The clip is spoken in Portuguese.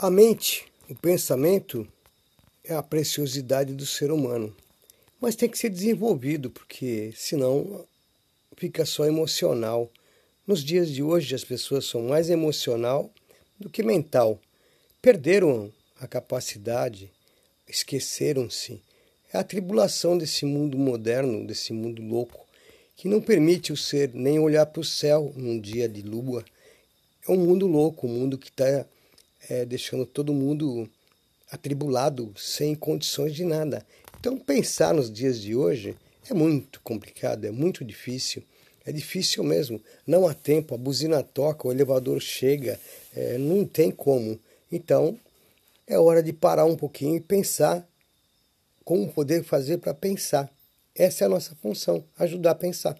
A mente, o pensamento, é a preciosidade do ser humano. Mas tem que ser desenvolvido, porque senão fica só emocional. Nos dias de hoje, as pessoas são mais emocional do que mental. Perderam a capacidade, esqueceram-se. É a tribulação desse mundo moderno, desse mundo louco, que não permite o ser nem olhar para o céu num dia de lua. É um mundo louco, um mundo que está é, deixando todo mundo atribulado, sem condições de nada. Então, pensar nos dias de hoje é muito complicado, é muito difícil. É difícil mesmo. Não há tempo, a buzina toca, o elevador chega, é, não tem como. Então, é hora de parar um pouquinho e pensar como poder fazer para pensar. Essa é a nossa função, ajudar a pensar.